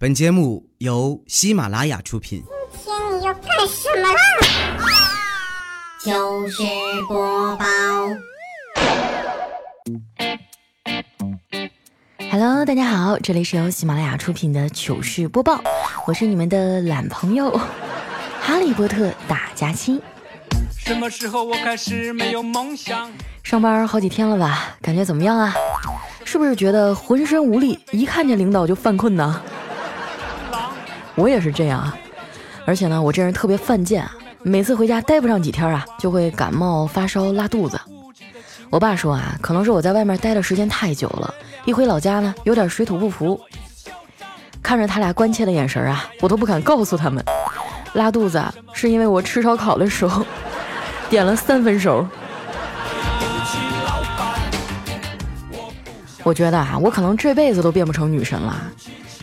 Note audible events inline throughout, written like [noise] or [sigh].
本节目由喜马拉雅出品。今天你要干什么啦？糗事播报。Hello，大家好，这里是由喜马拉雅出品的糗事播报，我是你们的懒朋友 [laughs] 哈利波特大家期。什么时候我开始没有梦想？上班好几天了吧？感觉怎么样啊？是不是觉得浑身无力，一看见领导就犯困呢？我也是这样啊，而且呢，我这人特别犯贱，每次回家待不上几天啊，就会感冒、发烧、拉肚子。我爸说啊，可能是我在外面待的时间太久了，一回老家呢，有点水土不服。看着他俩关切的眼神啊，我都不敢告诉他们，拉肚子，是因为我吃烧烤的时候点了三分熟。我觉得啊，我可能这辈子都变不成女神了。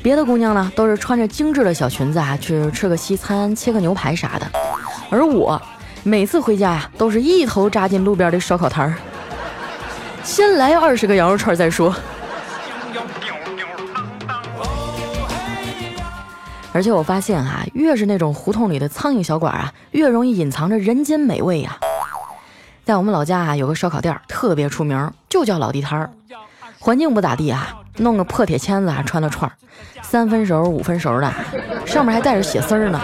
别的姑娘呢，都是穿着精致的小裙子啊，去吃个西餐、切个牛排啥的，而我每次回家呀，都是一头扎进路边的烧烤摊儿，先来二十个羊肉串再说。而且我发现啊，越是那种胡同里的苍蝇小馆啊，越容易隐藏着人间美味呀、在我们老家啊，有个烧烤店儿特别出名，就叫老地摊儿，环境不咋地啊，弄个破铁签子啊穿的串儿，三分熟五分熟的，上面还带着血丝儿呢。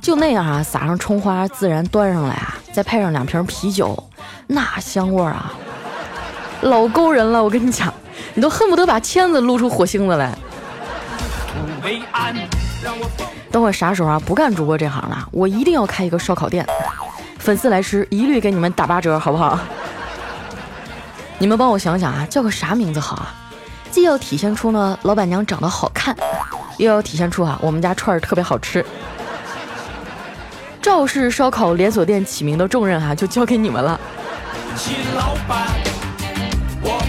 就那样啊，撒上葱花，自然端上来啊，再配上两瓶啤酒，那香味儿啊，老勾人了。我跟你讲，你都恨不得把签子撸出火星子来。等我啥时候啊不干主播这行了，我一定要开一个烧烤店，粉丝来吃一律给你们打八折，好不好？你们帮我想想啊，叫个啥名字好啊？既要体现出呢老板娘长得好看，又要体现出啊我们家串儿特别好吃。赵氏烧烤连锁店起名的重任哈、就交给你们了。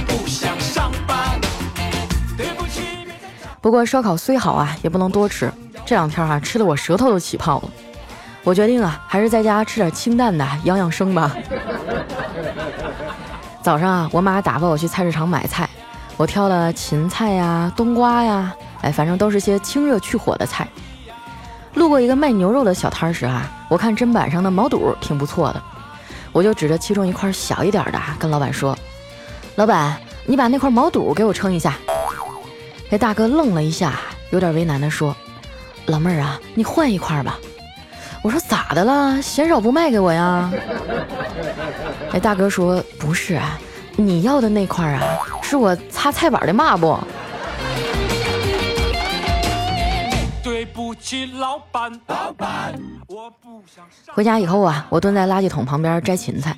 不想上班。对不起，不过烧烤虽好啊，也不能多吃。这两天啊，吃的我舌头都起泡了。我决定啊，还是在家吃点清淡的，养养生吧。早上啊，我妈打发我去菜市场买菜，我挑了芹菜呀、冬瓜呀，哎，反正都是些清热去火的菜。路过一个卖牛肉的小摊时啊，我看砧板上的毛肚挺不错的，我就指着其中一块小一点的，跟老板说：“老板，你把那块毛肚给我称一下。”那大哥愣了一下，有点为难地说：“老妹儿啊，你换一块吧。”我说：“咋的了？嫌少不卖给我呀？”哎，大哥说：“不是啊，你要的那块啊，是我擦菜板的抹布。对不起，老板，老板，我不想。回家以后啊，我蹲在垃圾桶旁边摘芹菜，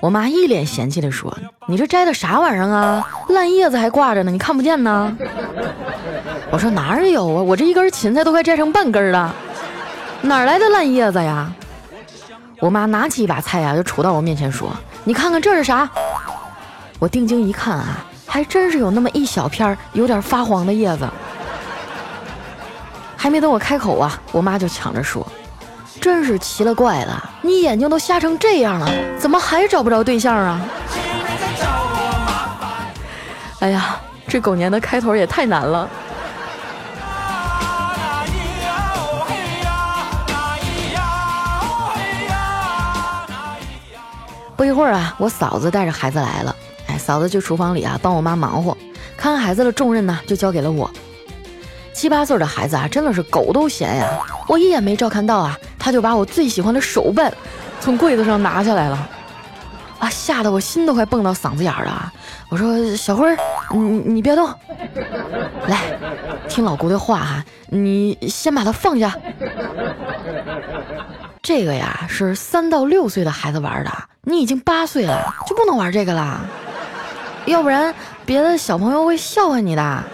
我妈一脸嫌弃地说：“你这摘的啥玩意儿啊？烂叶子还挂着呢，你看不见呢？”我说：“哪儿有啊？我这一根芹菜都快摘成半根了，哪儿来的烂叶子呀？”我妈拿起一把菜啊，就杵到我面前说：“你看看这是啥？”我定睛一看啊，还真是有那么一小片有点发黄的叶子。还没等我开口啊，我妈就抢着说：“真是奇了怪了，你眼睛都瞎成这样了，怎么还找不着对象啊？” [laughs] 哎呀，这狗年的开头也太难了。不一会儿啊，我嫂子带着孩子来了，嫂子去厨房里啊帮我妈忙活，看孩子的重任呢就交给了我。七八岁的孩子啊，真的是狗都嫌呀！我一眼没照看到啊，他就把我最喜欢的手办从柜子上拿下来了，啊，吓得我心都快蹦到嗓子眼了！我说小辉儿，你你别动，[laughs] 来，听老姑的话哈、你先把它放下。[laughs] 这个呀是三到六岁的孩子玩的，你已经八岁了，就不能玩这个啦，要不然别的小朋友会笑话你的。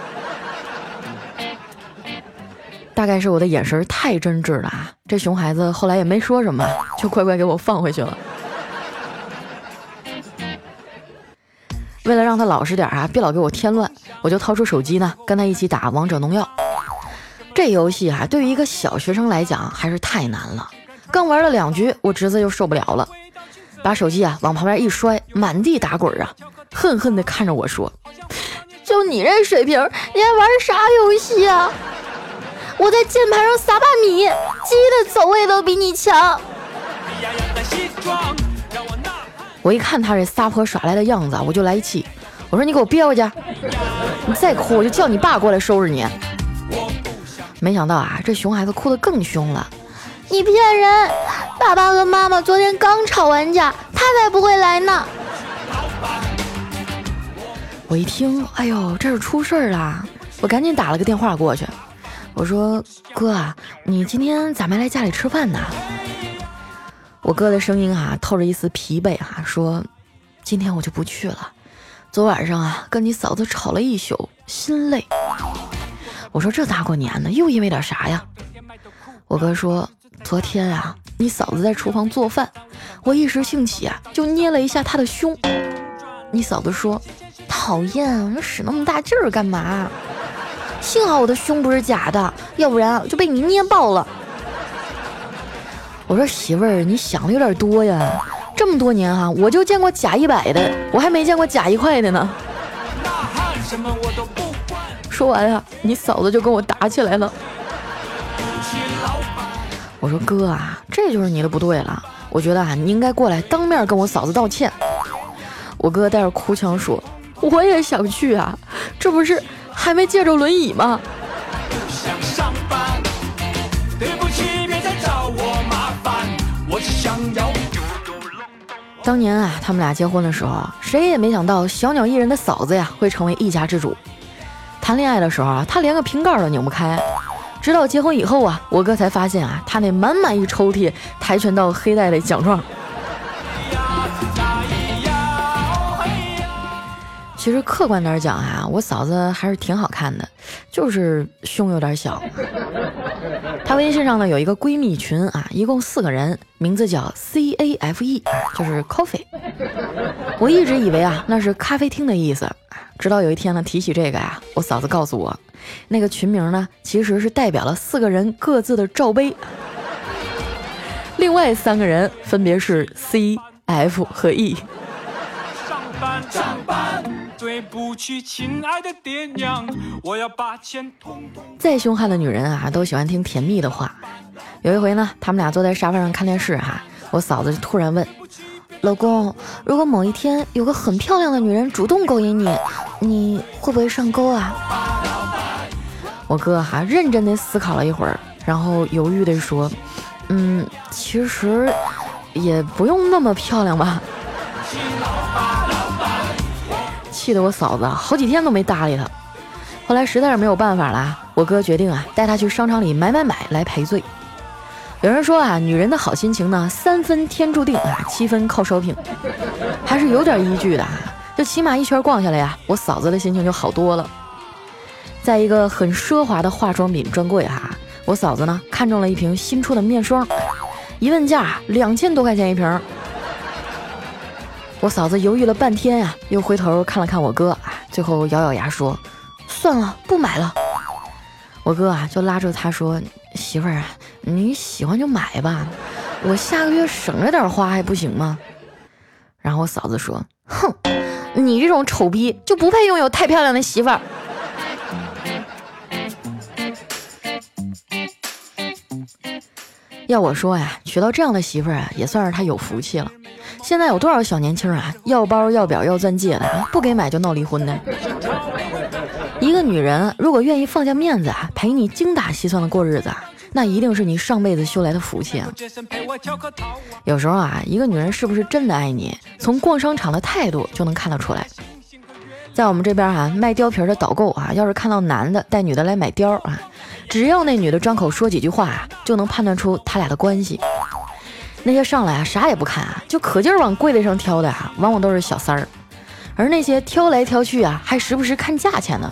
大概是我的眼神太真挚了啊！这熊孩子后来也没说什么，就乖乖给我放回去了。为了让他老实点啊，别老给我添乱，我就掏出手机呢，跟他一起打王者荣耀。这游戏啊，对于一个小学生来讲还是太难了。刚玩了两局，我侄子就受不了了，把手机啊往旁边一摔，满地打滚啊，恨恨地看着我说：“就你这水平，你还玩啥游戏啊？”我在键盘上撒把米，鸡的走位都比你强。我一看他这撒泼耍赖的样子啊，我就来气。我说你给我憋回去，你再哭我就叫你爸过来收拾你。没想到啊，这熊孩子哭得更凶了。你骗人！爸爸和妈妈昨天刚吵完架，他才不会来呢。我一听，哎呦，这是出事儿啦！我赶紧打了个电话过去，我说：“哥啊，你今天咋没来家里吃饭呢？”我哥的声音啊，透着一丝疲惫啊，说：“今天我就不去了。昨晚上啊，跟你嫂子吵了一宿，心累。”我说：“这大过年的，又因为点啥呀？”我哥说：“昨天啊，你嫂子在厨房做饭，我一时兴起啊，就捏了一下她的胸。你嫂子说。”讨厌，使那么大劲儿干嘛？幸好我的胸不是假的，要不然就被你捏爆了。我说媳妇儿，你想的有点多呀。这么多年哈，我就见过假一百的，我还没见过假一块的呢。说完啊，你嫂子就跟我打起来了。我说哥啊，这就是你的不对了。我觉得啊，你应该过来当面跟我嫂子道歉。我哥带着哭腔说。我也想去啊，这不是还没借着轮椅吗？当年啊，他们俩结婚的时候，谁也没想到小鸟依人的嫂子呀会成为一家之主。谈恋爱的时候啊，他连个瓶盖都拧不开，直到结婚以后啊，我哥才发现啊，他那满满一抽屉跆拳道黑带的奖状。其实客观点讲啊，我嫂子还是挺好看的，就是胸有点小。她微信上呢有一个闺蜜群啊，一共四个人，名字叫 C A F E，就是 coffee。[laughs] 我一直以为啊那是咖啡厅的意思，直到有一天呢提起这个呀，我嫂子告诉我，那个群名呢其实是代表了四个人各自的罩杯，另外三个人分别是 C F 和 E。上班上班，对不起，亲爱的爹娘，我要把钱统统。再凶悍的女人啊，都喜欢听甜蜜的话。有一回呢，他们俩坐在沙发上看电视哈，我嫂子就突然问：“老公，如果某一天有个很漂亮的女人主动勾引你，你会不会上钩啊？”我哥哈认真的思考了一会儿，然后犹豫的说：“嗯，其实也不用那么漂亮吧。”气得我嫂子好几天都没搭理他。后来实在是没有办法了，我哥决定啊带他去商场里买买买来赔罪。有人说啊，女人的好心情呢，三分天注定啊，七分靠 shopping，还是有点依据的啊。就起码一圈逛下来呀，我嫂子的心情就好多了。在一个很奢华的化妆品专柜哈，我嫂子呢看中了一瓶新出的面霜，一问价两千多块钱一瓶。我嫂子犹豫了半天呀，又回头看了看我哥，啊，最后咬咬牙说：“算了，不买了。”我哥啊就拉着他说：“媳妇儿啊，你喜欢就买吧，我下个月省着点花还不行吗？”然后我嫂子说：“哼，你这种丑逼就不配拥有太漂亮的媳妇儿。”要我说呀，娶到这样的媳妇儿啊，也算是他有福气了。现在有多少小年轻啊，要包要表要钻戒的，不给买就闹离婚的。一个女人如果愿意放下面子啊，陪你精打细算的过日子，那一定是你上辈子修来的福气啊。有时候啊，一个女人是不是真的爱你，从逛商场的态度就能看得出来。在我们这边啊，卖貂皮的导购啊，要是看到男的带女的来买貂啊，只要那女的张口说几句话啊，就能判断出他俩的关系。那些上来啊啥也不看啊，就可劲儿往柜子上挑的啊，往往都是小三儿。而那些挑来挑去啊，还时不时看价钱呢，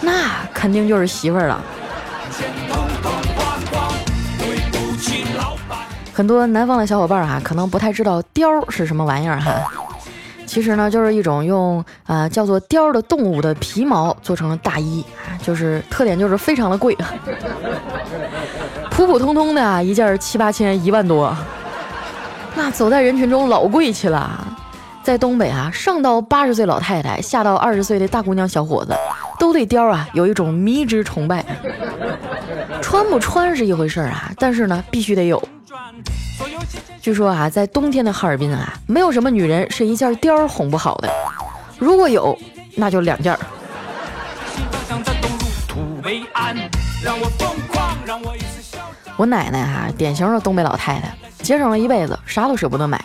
那肯定就是媳妇儿了。很多南方的小伙伴啊，可能不太知道貂是什么玩意儿哈。其实呢，就是一种用呃叫做貂的动物的皮毛做成了大衣，就是特点就是非常的贵，普普通通的一件七八千一万多，那走在人群中老贵气了。在东北啊，上到八十岁老太太，下到二十岁的大姑娘小伙子，都对貂啊有一种迷之崇拜。穿不穿是一回事啊，但是呢，必须得有。据说啊，在冬天的哈尔滨啊，没有什么女人是一件貂哄不好的。如果有，那就两件。我奶奶哈，典型的东北老太太，节省了一辈子，啥都舍不得买。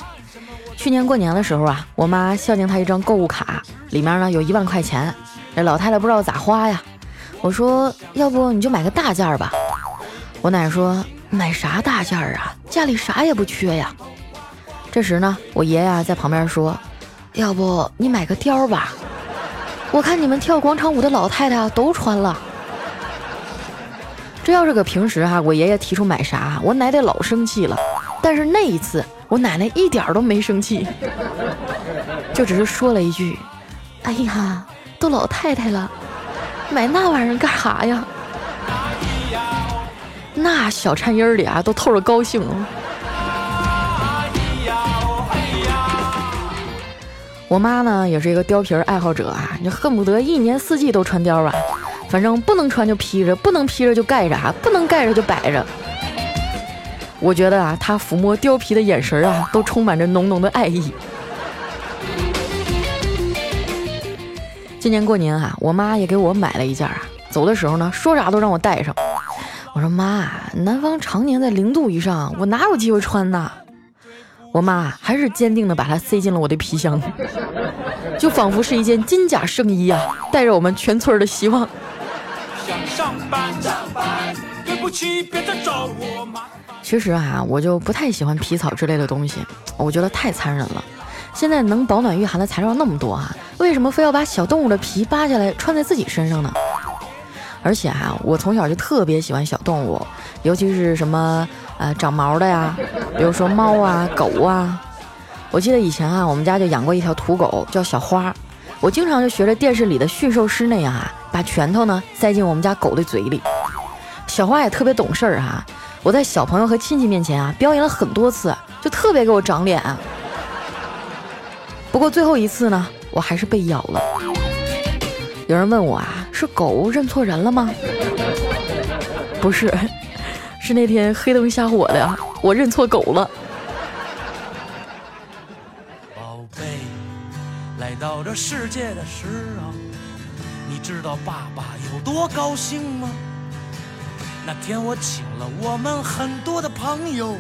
去年过年的时候啊，我妈孝敬她一张购物卡，里面呢有一万块钱。这老太太不知道咋花呀。我说，要不你就买个大件儿吧。我奶奶说，买啥大件儿啊？家里啥也不缺呀。这时呢，我爷爷在旁边说，要不你买个貂吧？我看你们跳广场舞的老太太都穿了。这要是个平时哈，我爷爷提出买啥，我奶得老生气了。但是那一次，我奶奶一点都没生气，就只是说了一句：“哎呀，都老太太了，买那玩意儿干啥呀？”那小颤音里啊，都透着高兴啊。我妈呢，也是一个貂皮爱好者啊，就恨不得一年四季都穿貂啊。反正不能穿就披着，不能披着就盖着，不能盖着就摆着。我觉得啊，他抚摸貂皮的眼神啊，都充满着浓浓的爱意。今年过年啊，我妈也给我买了一件啊，走的时候呢，说啥都让我带上。我说妈，南方常年在零度以上，我哪有机会穿呢？我妈还是坚定的把它塞进了我的皮箱，就仿佛是一件金甲圣衣啊，带着我们全村的希望。想上班上班，对不起，别再找我麻烦。其实啊，我就不太喜欢皮草之类的东西，我觉得太残忍了。现在能保暖御寒的材料那么多啊，为什么非要把小动物的皮扒下来穿在自己身上呢？而且啊，我从小就特别喜欢小动物，尤其是什么呃长毛的呀，比如说猫啊、狗啊。我记得以前啊，我们家就养过一条土狗，叫小花。我经常就学着电视里的驯兽师那样啊。把拳头呢塞进我们家狗的嘴里，小花也特别懂事儿哈。我在小朋友和亲戚面前啊表演了很多次，就特别给我长脸。不过最后一次呢，我还是被咬了。有人问我啊，是狗认错人了吗？不是，是那天黑灯瞎火的，我认错狗了。宝贝，来到这世界的时候。你知道爸爸有多高兴吗？那天我请了我们很多的朋友，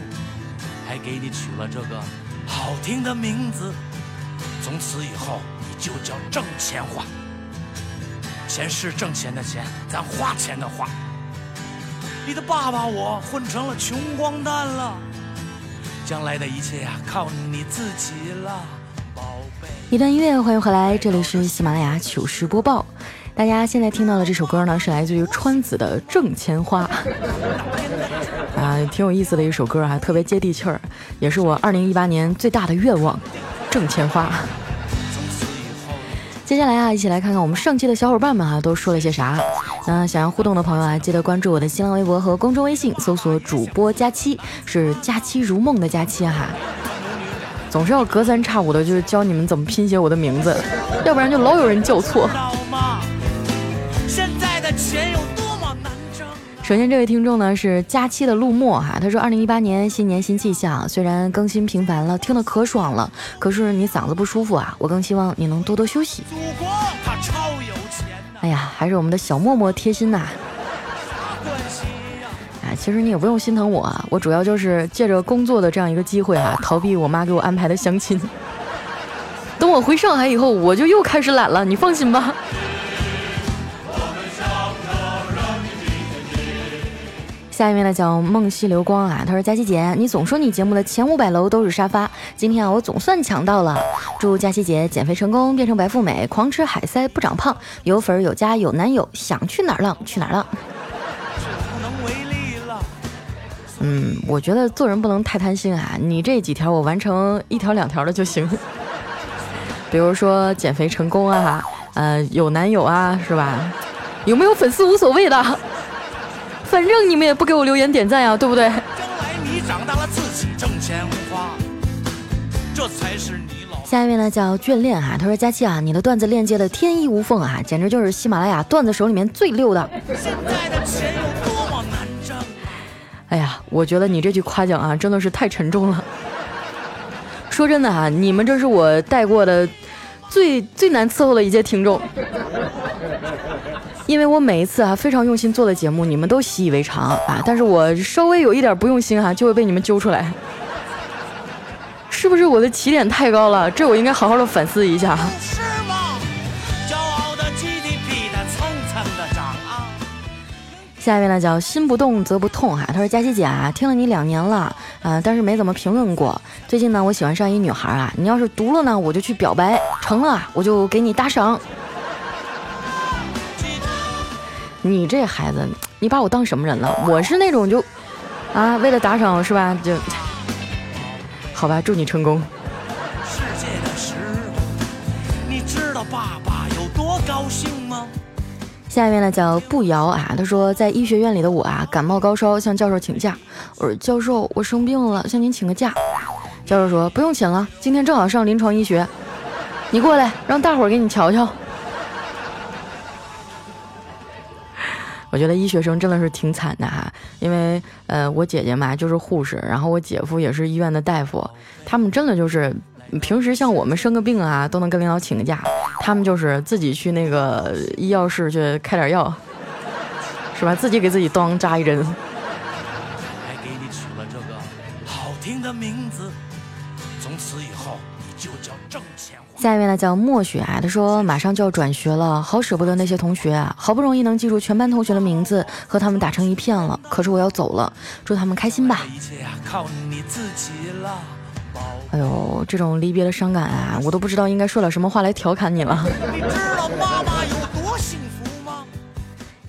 还给你取了这个好听的名字。从此以后，你就叫挣钱花。钱是挣钱的钱，咱花钱的花。你的爸爸我混成了穷光蛋了，将来的一切呀，靠你自己了，宝贝。一段音乐，欢迎回来，这里是喜马拉雅糗事播报。大家现在听到的这首歌呢，是来自于川子的《挣钱花》[laughs] 啊，挺有意思的一首歌啊，特别接地气儿，也是我二零一八年最大的愿望——挣钱花。接下来啊，一起来看看我们上期的小伙伴们哈都说了些啥。那想要互动的朋友啊，记得关注我的新浪微博和公众微信，搜索主播佳期，是佳期如梦的佳期哈。总是要隔三差五的，就是教你们怎么拼写我的名字，要不然就老有人叫错。首先，这位听众呢是佳期的陆墨哈，他说：“二零一八年新年新气象，虽然更新频繁了，听得可爽了，可是你嗓子不舒服啊，我更希望你能多多休息。”祖国他超有钱哎呀，还是我们的小默默贴心呐！哎，其实你也不用心疼我，我主要就是借着工作的这样一个机会啊，逃避我妈给我安排的相亲。等我回上海以后，我就又开始懒了，你放心吧。下一位呢叫梦溪流光啊，他说佳琪姐，你总说你节目的前五百楼都是沙发，今天啊我总算抢到了，祝佳琪姐减肥成功，变成白富美，狂吃海塞不长胖，有粉有家有男友，想去哪儿浪去哪儿浪。嗯，我觉得做人不能太贪心啊，你这几条我完成一条两条的就行，[laughs] 比如说减肥成功啊，呃有男友啊，是吧？有没有粉丝无所谓的。反正你们也不给我留言点赞呀，对不对？下一位呢叫眷恋哈，他说佳期啊，你的段子链接的天衣无缝啊，简直就是喜马拉雅段子手里面最溜的。现在的钱有多么难挣哎呀，我觉得你这句夸奖啊，真的是太沉重了。说真的啊，你们这是我带过的最最难伺候的一届听众，[laughs] 因为我每一次啊非常用心做的节目，你们都习以为常啊，但是我稍微有一点不用心哈，就会被你们揪出来。是不是我的起点太高了？这我应该好好的反思一下。下一位呢叫心不动则不痛哈，他说佳琪姐啊，听了你两年了啊，但是没怎么评论过。最近呢，我喜欢上一女孩啊，你要是读了呢，我就去表白；成了，我就给你打赏。你这孩子，你把我当什么人了？[laughs] 我是那种就啊，为了打赏是吧？就好吧，祝你成功。世界的时候，你知道爸爸有多高兴吗？下面呢叫不摇啊，他说在医学院里的我啊，感冒高烧向教授请假。我说教授，我生病了，向您请个假。教授说不用请了，今天正好上临床医学，你过来让大伙儿给你瞧瞧。我觉得医学生真的是挺惨的哈，因为呃我姐姐嘛就是护士，然后我姐夫也是医院的大夫，他们真的就是。平时像我们生个病啊，都能跟领导请个假，他们就是自己去那个医药室去开点药，是吧？自己给自己当扎一针。还给你取了这个好听的名字，从此以后。下一位呢叫墨雪啊，他说马上就要转学了，好舍不得那些同学啊，好不容易能记住全班同学的名字，和他们打成一片了，可是我要走了，祝他们开心吧。哎呦，这种离别的伤感啊，我都不知道应该说点什么话来调侃你了。[laughs]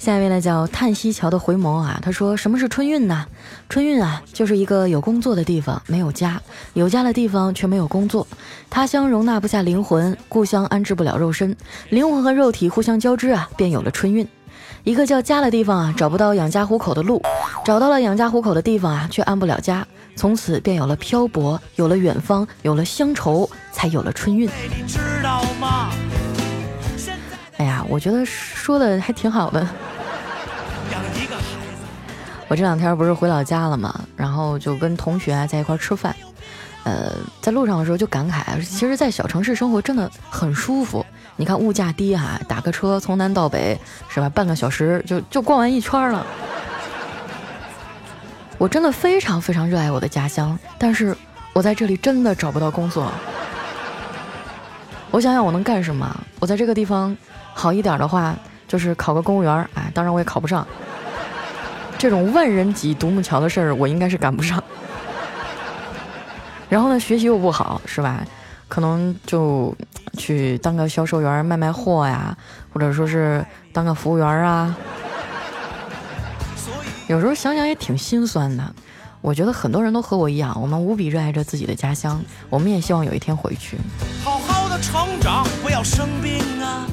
下一位呢叫叹息桥的回眸啊，他说什么是春运呢？春运啊，就是一个有工作的地方没有家，有家的地方却没有工作，他乡容纳不下灵魂，故乡安置不了肉身，灵魂和肉体互相交织啊，便有了春运。一个叫家的地方啊，找不到养家糊口的路；找到了养家糊口的地方啊，却安不了家。从此便有了漂泊，有了远方，有了乡愁，才有了春运。哎呀，我觉得说的还挺好的。我这两天不是回老家了吗？然后就跟同学在一块吃饭。呃，在路上的时候就感慨，其实，在小城市生活真的很舒服。你看物价低哈，打个车从南到北是吧？半个小时就就逛完一圈了。我真的非常非常热爱我的家乡，但是我在这里真的找不到工作。我想想我能干什么？我在这个地方好一点的话，就是考个公务员，哎，当然我也考不上。这种万人挤独木桥的事儿，我应该是赶不上。[laughs] 然后呢，学习又不好，是吧？可能就去当个销售员卖卖货呀，或者说是当个服务员啊。有时候想想也挺心酸的。我觉得很多人都和我一样，我们无比热爱着自己的家乡，我们也希望有一天回去。好好的成长，不要生病啊！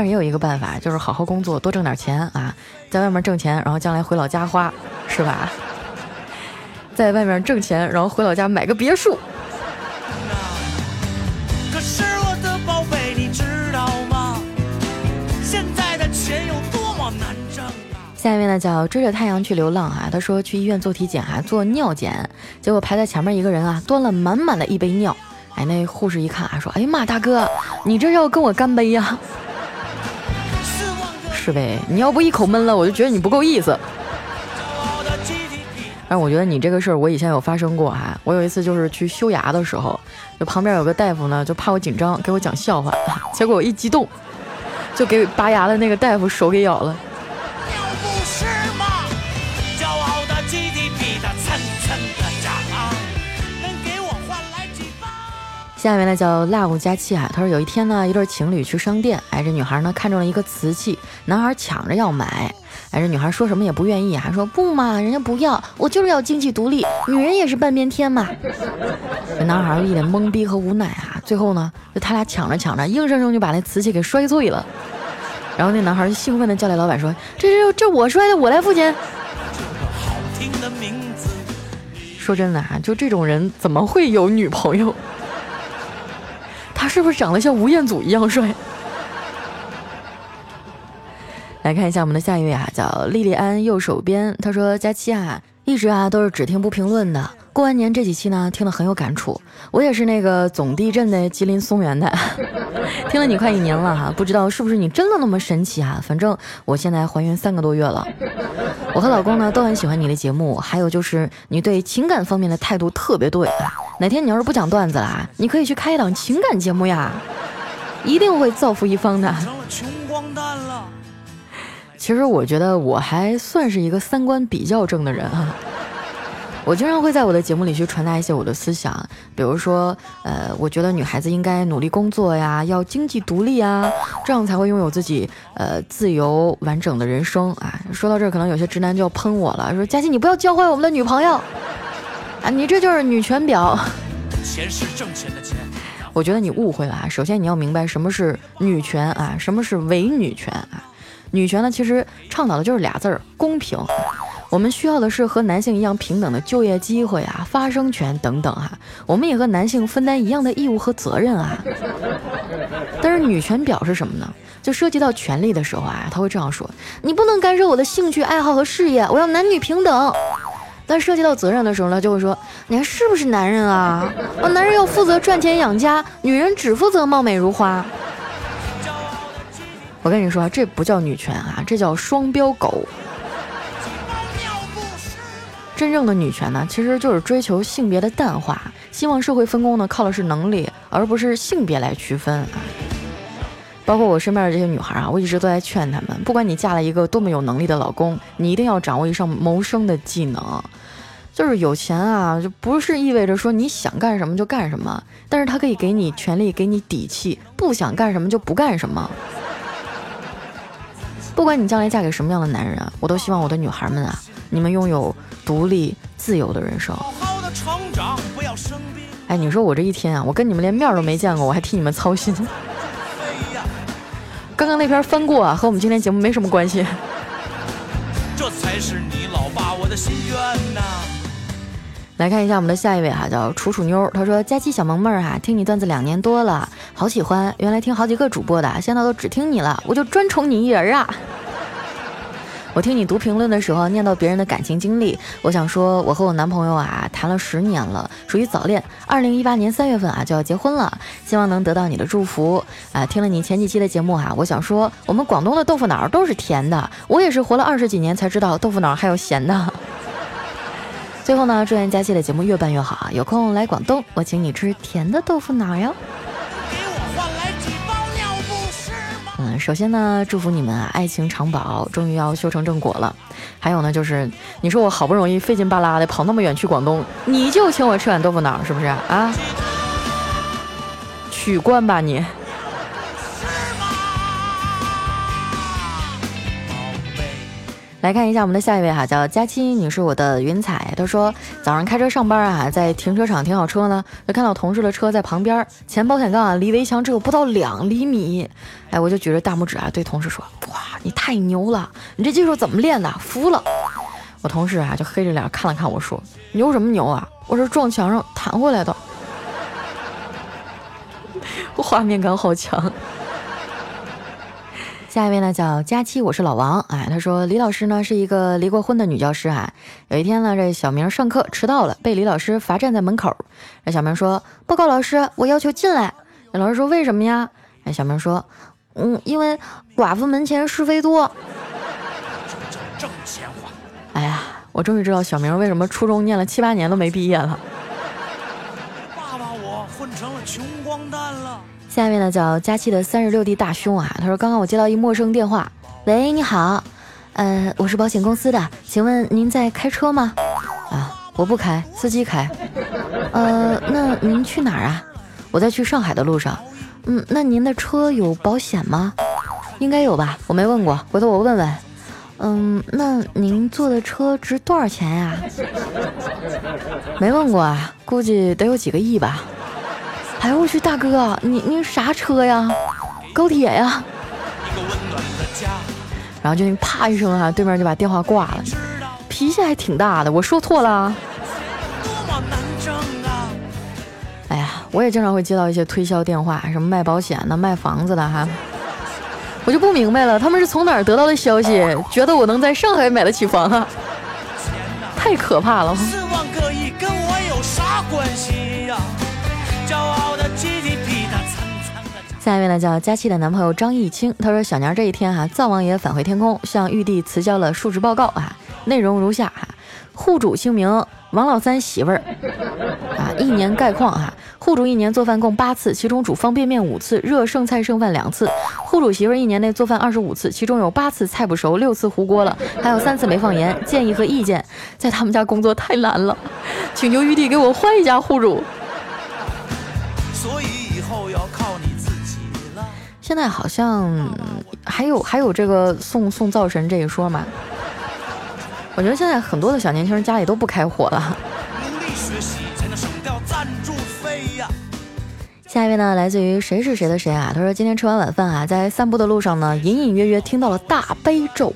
但是也有一个办法，就是好好工作，多挣点钱啊，在外面挣钱，然后将来回老家花，是吧？[laughs] 在外面挣钱，然后回老家买个别墅。可是我的宝贝，你知道吗？现在的钱有多么难挣啊！下一位呢，叫追着太阳去流浪啊。他说去医院做体检啊，做尿检，结果排在前面一个人啊，端了满满的一杯尿。哎，那护士一看啊，说：“哎呀妈，大哥，你这要跟我干杯呀？”是呗，你要不一口闷了，我就觉得你不够意思。但我觉得你这个事儿，我以前有发生过哈。我有一次就是去修牙的时候，就旁边有个大夫呢，就怕我紧张，给我讲笑话。[laughs] 结果我一激动，就给拔牙的那个大夫手给咬了。下面呢叫 love 加气啊，他说有一天呢，一对情侣去商店，哎，这女孩呢看中了一个瓷器，男孩抢着要买。哎，这女孩说什么也不愿意，啊说不嘛，人家不要，我就是要经济独立，女人也是半边天嘛。这男孩一脸懵逼和无奈啊，最后呢，就他俩抢着抢着，硬生生就把那瓷器给摔碎了。然后那男孩兴奋的叫来老板说：“这这这我摔的，我来付钱。”。说真的啊，就这种人怎么会有女朋友？他是不是长得像吴彦祖一样帅？[laughs] 来看一下我们的下一位啊，叫莉莉安右手边，他说：“佳期啊，一直啊都是只听不评论的。过完年这几期呢，听了很有感触。我也是那个总地震的吉林松原的，[laughs] 听了你快一年了哈，不知道是不是你真的那么神奇啊？反正我现在怀孕三个多月了。我和老公呢都很喜欢你的节目，还有就是你对情感方面的态度特别对。哪天你要是不讲段子了，你可以去开一档情感节目呀，一定会造福一方的。穷光蛋了。”其实我觉得我还算是一个三观比较正的人啊，我经常会在我的节目里去传达一些我的思想，比如说，呃，我觉得女孩子应该努力工作呀，要经济独立啊，这样才会拥有自己呃自由完整的人生啊。说到这儿，可能有些直男就要喷我了，说佳琪你不要教坏我们的女朋友啊，你这就是女权婊。钱是挣钱的钱，我觉得你误会了啊。首先你要明白什么是女权啊，什么是伪女权啊。女权呢，其实倡导的就是俩字儿：公平。我们需要的是和男性一样平等的就业机会啊、发声权等等哈。我们也和男性分担一样的义务和责任啊。但是女权表示什么呢？就涉及到权利的时候啊，他会这样说：你不能干涉我的兴趣爱好和事业，我要男女平等。但涉及到责任的时候呢，就会说：你还是不是男人啊？我男人要负责赚钱养家，女人只负责貌美如花。我跟你说，这不叫女权啊，这叫双标狗。真正的女权呢，其实就是追求性别的淡化，希望社会分工呢靠的是能力，而不是性别来区分啊。包括我身边的这些女孩啊，我一直都在劝她们，不管你嫁了一个多么有能力的老公，你一定要掌握一项谋生的技能。就是有钱啊，就不是意味着说你想干什么就干什么，但是它可以给你权利，给你底气，不想干什么就不干什么。不管你将来嫁给什么样的男人，我都希望我的女孩们啊，你们拥有独立自由的人生。哎，你说我这一天啊，我跟你们连面都没见过，我还替你们操心。[laughs] 刚刚那篇翻过啊，和我们今天节目没什么关系。这才是你老爸我的心愿呐。来看一下我们的下一位哈，叫楚楚妞。她说：“佳期小萌妹儿哈，听你段子两年多了，好喜欢。原来听好几个主播的，现在都只听你了，我就专宠你一人啊。”我听你读评论的时候，念到别人的感情经历，我想说，我和我男朋友啊谈了十年了，属于早恋。二零一八年三月份啊就要结婚了，希望能得到你的祝福啊。听了你前几期的节目啊，我想说，我们广东的豆腐脑都是甜的，我也是活了二十几年才知道豆腐脑还有咸的。[laughs] 最后呢，祝愿佳期的节目越办越好啊！有空来广东，我请你吃甜的豆腐脑哟。首先呢，祝福你们啊，爱情长保，终于要修成正果了。还有呢，就是你说我好不容易费劲巴拉的跑那么远去广东，你就请我吃碗豆腐脑，是不是啊？取关吧你。来看一下我们的下一位哈，叫佳期，你是我的云彩。他说早上开车上班啊，在停车场停好车呢，就看到同事的车在旁边，前保险杠啊离围墙只有不到两厘米。哎，我就举着大拇指啊对同事说：哇，你太牛了，你这技术怎么练的？服了。我同事啊就黑着脸看了看我说：牛什么牛啊？我是撞墙上弹回来的。画面感好强。下一位呢叫佳期，我是老王。哎，他说李老师呢是一个离过婚的女教师啊。有一天呢，这小明上课迟到了，被李老师罚站在门口。这小明说：“报告老师，我要求进来。”那老师说：“为什么呀？”哎，小明说：“嗯，因为寡妇门前是非多。”挣钱话。哎呀，我终于知道小明为什么初中念了七八年都没毕业了。爸爸，我混成了穷光蛋了。下面呢叫佳期的三十六 D 大胸啊，他说刚刚我接到一陌生电话，喂，你好，呃，我是保险公司的，请问您在开车吗？啊，我不开，司机开。[laughs] 呃，那您去哪儿啊？我在去上海的路上。嗯，那您的车有保险吗？应该有吧，我没问过，回头我问问。嗯，那您坐的车值多少钱呀？没问过啊，估计得有几个亿吧。哎呦我去，大哥，你你啥车呀？高铁呀？然后就那啪一声啊，对面就把电话挂了。脾气还挺大的，我说错了。哎呀，我也经常会接到一些推销电话，什么卖保险的、卖房子的哈。我就不明白了，他们是从哪儿得到的消息，觉得我能在上海买得起房啊？太可怕了！下一位呢，叫佳期的男朋友张艺清，他说小年这一天哈，灶王爷返回天空，向玉帝辞交了述职报告啊，内容如下哈。户主姓名王老三媳妇儿啊，一年概况哈。户主一年做饭共八次，其中煮方便面五次，热剩菜剩饭两次。户主媳妇儿一年内做饭二十五次，其中有八次菜不熟，六次糊锅了，还有三次没放盐。建议和意见，在他们家工作太难了，请求玉帝给我换一家户主。所以以后要。现在好像还有还有这个送送灶神这一说吗？我觉得现在很多的小年轻人家里都不开火了。下一位呢，来自于谁是谁的谁啊？他说今天吃完晚饭啊，在散步的路上呢，隐隐约约听到了大悲咒，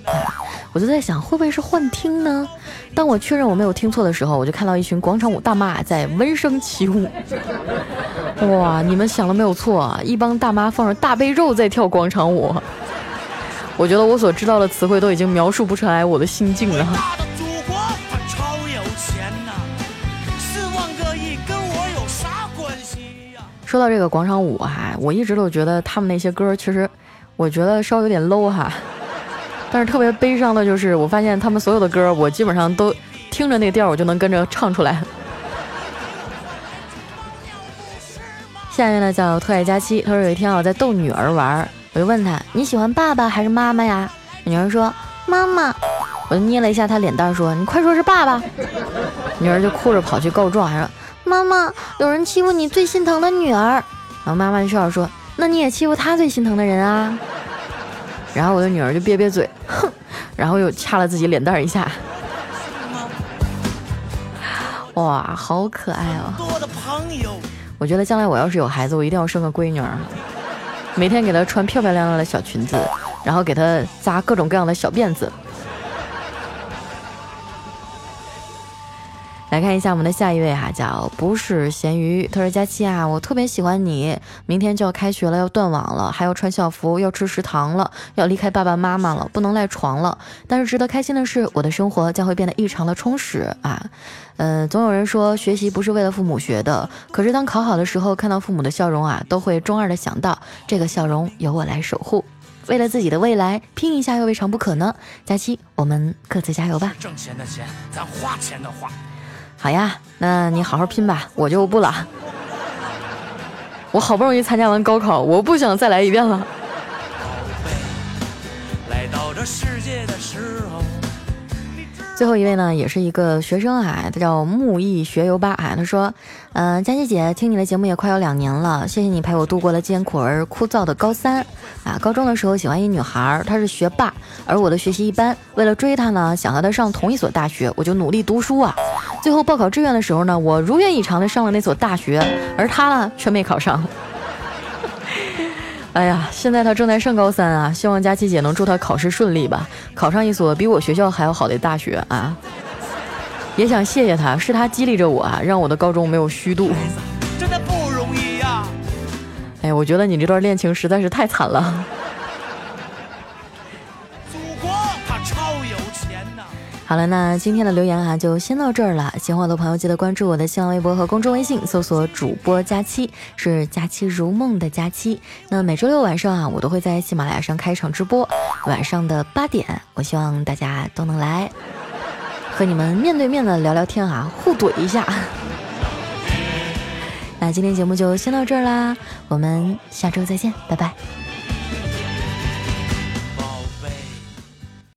我就在想会不会是幻听呢？当我确认我没有听错的时候，我就看到一群广场舞大妈在闻声起舞。哇，你们想的没有错，一帮大妈放着大悲咒在跳广场舞。我觉得我所知道的词汇都已经描述不出来我的心境了。说到这个广场舞哈，我一直都觉得他们那些歌其实，我觉得稍微有点 low 哈。但是特别悲伤的就是，我发现他们所有的歌，我基本上都听着那调，我就能跟着唱出来。下面呢叫特爱佳期，他说有一天我在逗女儿玩。我就问他你喜欢爸爸还是妈妈呀？女儿说妈妈。我就捏了一下她脸蛋，说你快说是爸爸。女儿就哭着跑去告状，还说妈妈有人欺负你最心疼的女儿。然后妈妈就笑着说那你也欺负他最心疼的人啊。然后我的女儿就瘪瘪嘴，哼，然后又掐了自己脸蛋一下。哇，好可爱啊！我觉得将来我要是有孩子，我一定要生个闺女儿。每天给她穿漂漂亮亮的小裙子，然后给她扎各种各样的小辫子。来看一下我们的下一位哈，叫不是咸鱼。他说：“佳期啊，我特别喜欢你。明天就要开学了，要断网了，还要穿校服，要吃食堂了，要离开爸爸妈妈了，不能赖床了。但是值得开心的是，我的生活将会变得异常的充实啊。嗯，总有人说学习不是为了父母学的，可是当考好的时候，看到父母的笑容啊，都会中二的想到这个笑容由我来守护。为了自己的未来拼一下又未尝不可呢。佳期，我们各自加油吧。挣钱的钱，咱花钱的花。”好呀，那你好好拼吧，我就不了。我好不容易参加完高考，我不想再来一遍了。最后一位呢，也是一个学生啊，他叫木易学游吧啊。他说：“嗯，佳琪姐，听你的节目也快有两年了，谢谢你陪我度过了艰苦而枯燥的高三啊。高中的时候喜欢一女孩，她是学霸，而我的学习一般。为了追她呢，想和她上同一所大学，我就努力读书啊。最后报考志愿的时候呢，我如愿以偿的上了那所大学，而她呢，却没考上。[laughs] ”哎呀，现在她正在上高三啊，希望佳琪姐能祝她考试顺利吧，考上一所比我学校还要好的大学啊！也想谢谢他，是他激励着我啊，让我的高中没有虚度。真的不容易呀！哎，我觉得你这段恋情实在是太惨了。祖国他超有钱呐好了，那今天的留言啊，就先到这儿了。喜欢我的朋友，记得关注我的新浪微博和公众微信，搜索主播佳期，是佳期如梦的佳期。那每周六晚上啊，我都会在喜马拉雅上开一场直播，晚上的八点，我希望大家都能来，和你们面对面的聊聊天啊，互怼一下。[laughs] 那今天节目就先到这儿啦，我们下周再见，拜拜。